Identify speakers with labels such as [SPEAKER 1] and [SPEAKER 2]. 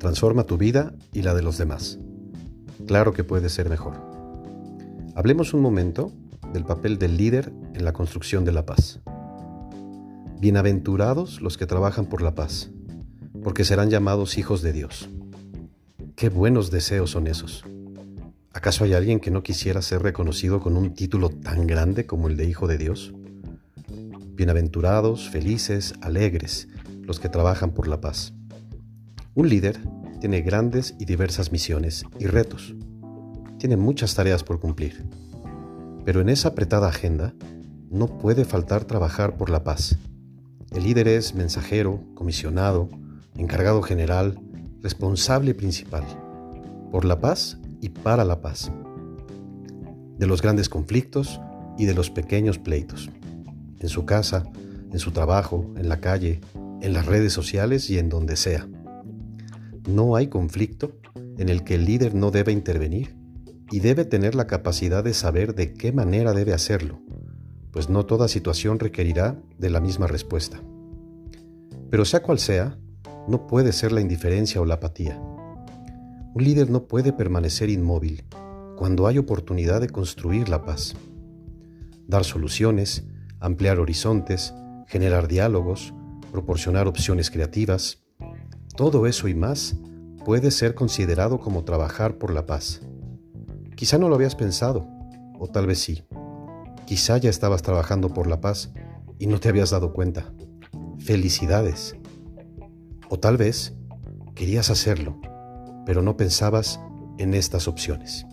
[SPEAKER 1] Transforma tu vida y la de los demás. Claro que puede ser mejor. Hablemos un momento del papel del líder en la construcción de la paz. Bienaventurados los que trabajan por la paz, porque serán llamados hijos de Dios. Qué buenos deseos son esos. ¿Acaso hay alguien que no quisiera ser reconocido con un título tan grande como el de Hijo de Dios? Bienaventurados, felices, alegres los que trabajan por la paz. Un líder tiene grandes y diversas misiones y retos. Tiene muchas tareas por cumplir. Pero en esa apretada agenda no puede faltar trabajar por la paz. El líder es mensajero, comisionado, encargado general, responsable principal. Por la paz y para la paz. De los grandes conflictos y de los pequeños pleitos. En su casa, en su trabajo, en la calle, en las redes sociales y en donde sea. No hay conflicto en el que el líder no debe intervenir y debe tener la capacidad de saber de qué manera debe hacerlo, pues no toda situación requerirá de la misma respuesta. Pero sea cual sea, no puede ser la indiferencia o la apatía. Un líder no puede permanecer inmóvil cuando hay oportunidad de construir la paz. Dar soluciones, ampliar horizontes, generar diálogos, proporcionar opciones creativas, todo eso y más puede ser considerado como trabajar por la paz. Quizá no lo habías pensado, o tal vez sí. Quizá ya estabas trabajando por la paz y no te habías dado cuenta. Felicidades. O tal vez querías hacerlo, pero no pensabas en estas opciones.